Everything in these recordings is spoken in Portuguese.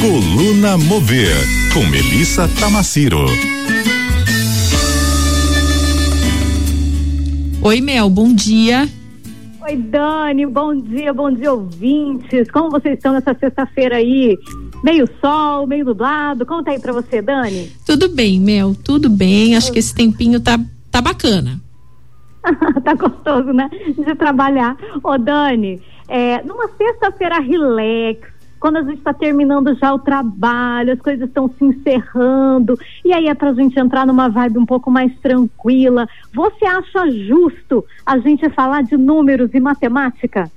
Coluna Mover, com Melissa Tamaciro. Oi, Mel, bom dia. Oi, Dani, bom dia, bom dia, ouvintes. Como vocês estão nessa sexta-feira aí? Meio sol, meio nublado. Conta aí pra você, Dani. Tudo bem, Mel, tudo bem. Acho que esse tempinho tá, tá bacana. tá gostoso, né? De trabalhar. Ô, Dani, é, numa sexta-feira relax, quando a gente está terminando já o trabalho, as coisas estão se encerrando, e aí é para a gente entrar numa vibe um pouco mais tranquila. Você acha justo a gente falar de números e matemática?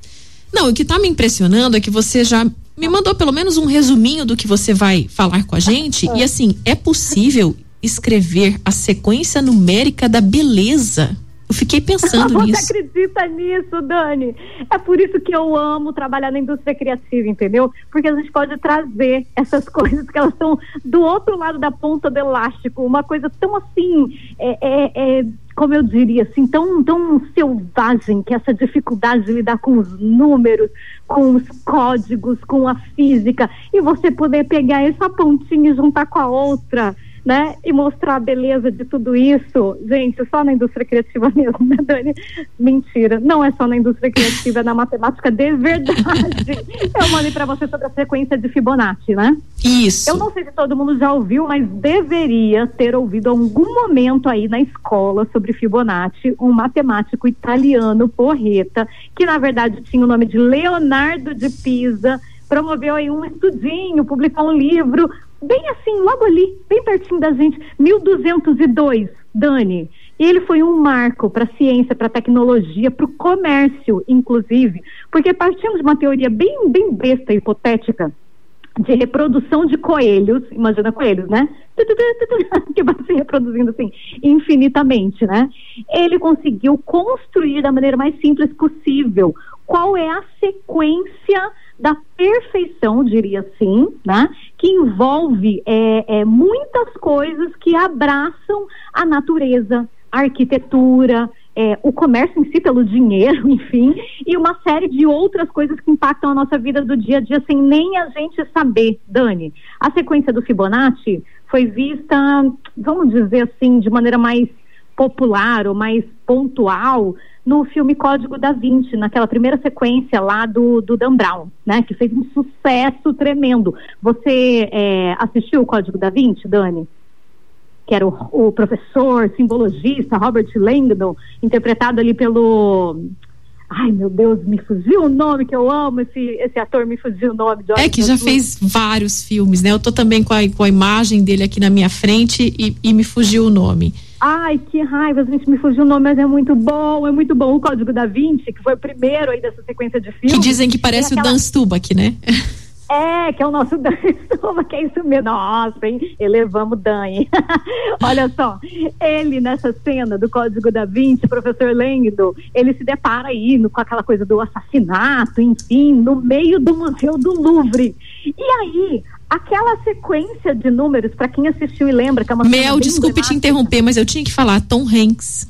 Não, o que está me impressionando é que você já me mandou pelo menos um resuminho do que você vai falar com a gente. E assim, é possível escrever a sequência numérica da beleza eu fiquei pensando Você nisso. Você acredita nisso, Dani? É por isso que eu amo trabalhar na indústria criativa, entendeu? Porque a gente pode trazer essas coisas que elas estão do outro lado da ponta do elástico, uma coisa tão assim, é, é, é como eu diria, assim, tão, tão selvagem, que essa dificuldade de lidar com os números, com os códigos, com a física, e você poder pegar essa pontinha e juntar com a outra né? E mostrar a beleza de tudo isso. Gente, só na indústria criativa mesmo, né, Dani? Mentira. Não é só na indústria criativa, é na matemática de verdade. Eu mandei para você sobre a sequência de Fibonacci, né? Isso. Eu não sei se todo mundo já ouviu, mas deveria ter ouvido algum momento aí na escola sobre Fibonacci, um matemático italiano, porreta, que na verdade tinha o nome de Leonardo de Pisa promoveu aí um estudinho, publicou um livro, bem assim, logo ali, bem pertinho da gente, 1202, Dani. Ele foi um marco para a ciência, para a tecnologia, para o comércio, inclusive, porque partimos de uma teoria bem, bem besta, hipotética, de reprodução de coelhos, imagina coelhos, né? Que vai se reproduzindo assim infinitamente, né? Ele conseguiu construir da maneira mais simples possível qual é a sequência da perfeição, diria assim, né? Que envolve é, é, muitas coisas que abraçam a natureza, a arquitetura, é, o comércio em si pelo dinheiro, enfim, e uma série de outras coisas que impactam a nossa vida do dia a dia sem nem a gente saber, Dani. A sequência do Fibonacci foi vista, vamos dizer assim, de maneira mais popular ou mais pontual no filme Código da Vinci, naquela primeira sequência lá do, do Dan Brown, né? Que fez um sucesso tremendo. Você é, assistiu o Código da Vinci, Dani? Que era o, o professor simbologista Robert Langdon, interpretado ali pelo Ai, meu Deus, me fugiu o nome que eu amo, esse, esse ator me fugiu o nome. é que já fez vários filmes, né? Eu tô também com a, com a imagem dele aqui na minha frente e, e me fugiu o nome. Ai, que raiva, a gente me fugiu o nome, mas é muito bom, é muito bom. O Código da Vinci, que foi o primeiro aí dessa sequência de filmes. Que dizem que parece é aquela... o Dan Stubach, né? É, que é o nosso Dan Stubach, que é isso mesmo. Nossa, hein? Elevamos Dan, hein? Olha só, ele nessa cena do Código da Vinci, professor Langdon, ele se depara aí no, com aquela coisa do assassinato, enfim, no meio do Museu do Louvre. E aí, aquela sequência de números, para quem assistiu e lembra, que é uma Mel, desculpe te interromper, mas eu tinha que falar Tom Hanks.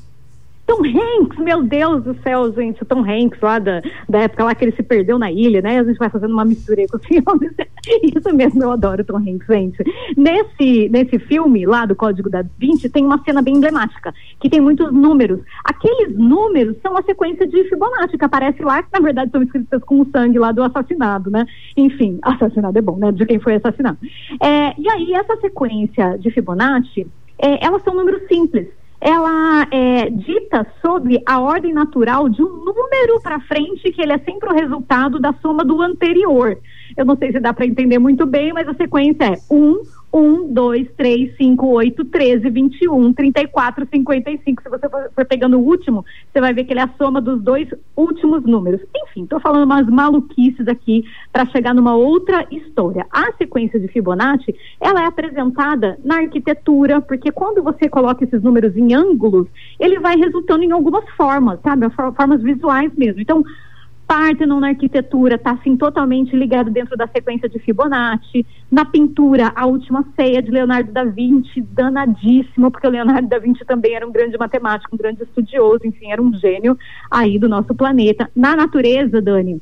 Tom Hanks, meu Deus do céu, gente, o Tom Hanks lá da, da época lá que ele se perdeu na ilha, né? A gente vai fazendo uma mistura com os filmes. Isso mesmo, eu adoro Tom Hanks, gente. Nesse, nesse filme lá do Código da Vinci tem uma cena bem emblemática, que tem muitos números. Aqueles números são a sequência de Fibonacci, que aparece lá, que na verdade são escritas com o sangue lá do assassinado, né? Enfim, assassinado é bom, né? De quem foi assassinado. É, e aí, essa sequência de Fibonacci, é, elas são números simples ela é dita sobre a ordem natural de um número para frente, que ele é sempre o resultado da soma do anterior. Eu não sei se dá para entender muito bem, mas a sequência é 1, 1, 2, 3, 5, 8, 13, 21, 34, 55. Se você for, pegando o último, você vai ver que ele é a soma dos dois últimos números. Enfim, estou falando umas maluquices aqui para chegar numa outra história. A sequência de Fibonacci, ela é apresentada na arquitetura, porque quando você coloca esses números em ângulos, ele vai resultando em algumas formas, sabe? Formas visuais mesmo. Então, Parthenon na arquitetura está assim totalmente ligado dentro da sequência de Fibonacci. Na pintura, a última ceia de Leonardo da Vinci, danadíssimo, porque o Leonardo da Vinci também era um grande matemático, um grande estudioso, enfim, era um gênio aí do nosso planeta. Na natureza, Dani,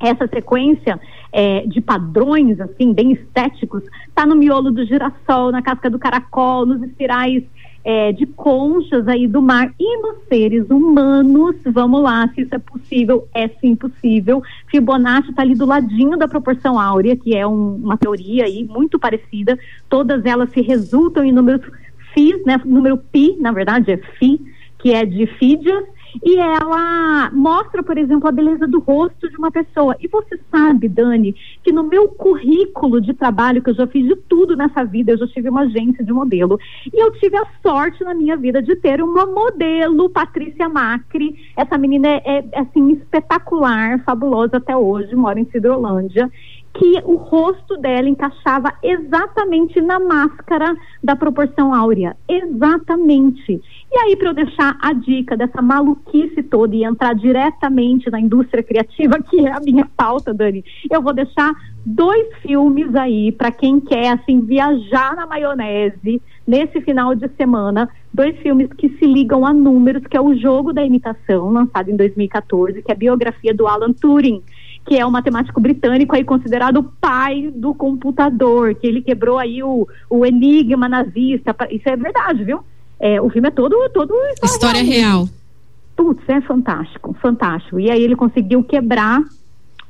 essa sequência é, de padrões, assim, bem estéticos, está no miolo do girassol, na casca do caracol, nos espirais é, de conchas aí do mar e nos seres humanos, vamos lá, se isso é possível, é sim possível. Fibonacci está ali do ladinho da proporção áurea, que é um, uma teoria aí muito parecida, todas elas se resultam em números Φ, né, número pi, na verdade é Fi, que é de Fídias, e ela mostra, por exemplo, a beleza do rosto de uma pessoa. E você sabe, Dani, que no meu currículo de trabalho, que eu já fiz de tudo nessa vida, eu já tive uma agência de modelo, e eu tive a sorte na minha vida de ter uma modelo, Patrícia Macri. Essa menina é, é assim, espetacular, fabulosa até hoje, mora em Cidrolândia que o rosto dela encaixava exatamente na máscara da proporção áurea. Exatamente. E aí, para eu deixar a dica dessa maluquice toda e entrar diretamente na indústria criativa, que é a minha pauta, Dani, eu vou deixar dois filmes aí para quem quer assim viajar na maionese nesse final de semana, dois filmes que se ligam a números, que é o Jogo da Imitação, lançado em 2014, que é a biografia do Alan Turing que é um matemático britânico aí considerado o pai do computador, que ele quebrou aí o, o enigma nazista. Isso é verdade, viu? É, o filme é todo, todo história, história real. Putz, é fantástico, fantástico. E aí ele conseguiu quebrar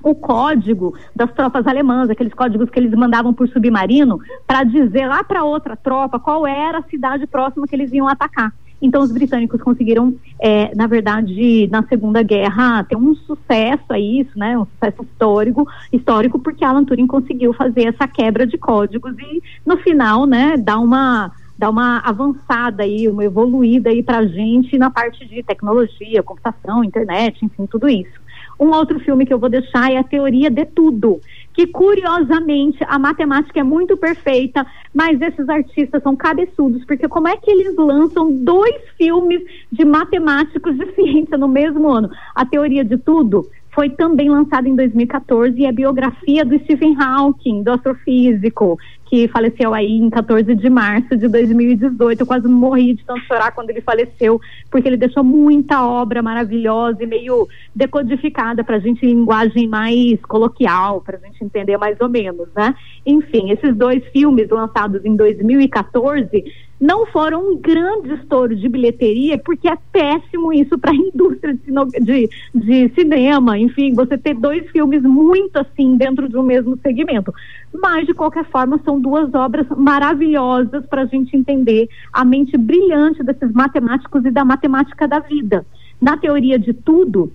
o código das tropas alemãs, aqueles códigos que eles mandavam por submarino, para dizer lá para outra tropa qual era a cidade próxima que eles iam atacar. Então, os britânicos conseguiram, é, na verdade, na Segunda Guerra, ter um sucesso a isso, né? Um sucesso histórico, histórico, porque Alan Turing conseguiu fazer essa quebra de códigos e, no final, né, dar uma dar uma avançada aí, uma evoluída aí para a gente na parte de tecnologia, computação, internet, enfim, tudo isso. Um outro filme que eu vou deixar é A Teoria de Tudo, que curiosamente a matemática é muito perfeita, mas esses artistas são cabeçudos, porque como é que eles lançam dois filmes de matemáticos de ciência no mesmo ano? A Teoria de Tudo foi também lançada em 2014 e é a biografia do Stephen Hawking, do astrofísico, que faleceu aí em 14 de março de 2018. Eu quase morri de tanto chorar quando ele faleceu, porque ele deixou muita obra maravilhosa e meio decodificada para a gente em linguagem mais coloquial, para a gente entender mais ou menos, né? Enfim, esses dois filmes lançados em 2014 não foram um grande estouro de bilheteria, porque é péssimo isso para a indústria de, de, cinema, enfim, você ter dois filmes muito assim dentro de um mesmo segmento. Mas, de qualquer forma, são duas obras maravilhosas para a gente entender a mente brilhante desses matemáticos e da matemática da vida. Na teoria de tudo,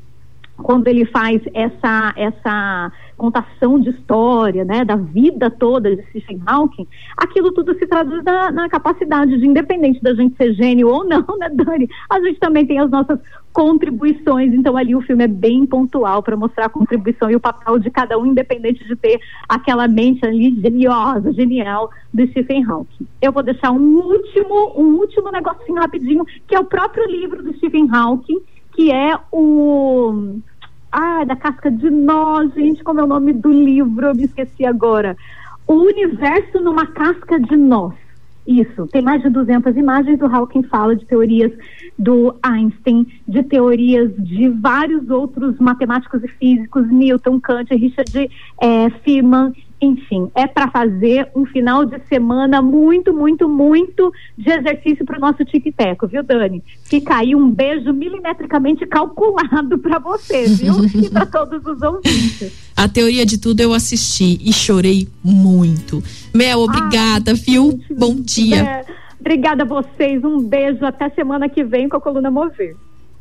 quando ele faz essa, essa contação de história, né, da vida toda de Stephen Hawking, aquilo tudo se traduz na, na, capacidade de, independente da gente ser gênio ou não, né, Dani, a gente também tem as nossas contribuições, então ali o filme é bem pontual para mostrar a contribuição e o papel de cada um, independente de ter aquela mente ali geniosa, genial do Stephen Hawking. Eu vou deixar um último, um último negocinho rapidinho, que é o próprio livro do Stephen Hawking, que é o. Ah, da casca de nós, gente, como é o nome do livro? Eu me esqueci agora. O universo numa casca de nós. Isso, tem mais de 200 imagens. O Hawking fala de teorias do Einstein, de teorias de vários outros matemáticos e físicos, Newton, Kant, Richard é, Feynman enfim, é para fazer um final de semana muito, muito, muito de exercício para o nosso tic-teco, viu, Dani? Fica aí um beijo milimetricamente calculado para você, viu? e para todos os ouvintes. A teoria de tudo eu assisti e chorei muito. Mel, obrigada, viu? Gente, Bom dia. É, obrigada a vocês, um beijo, até semana que vem com a Coluna Mover.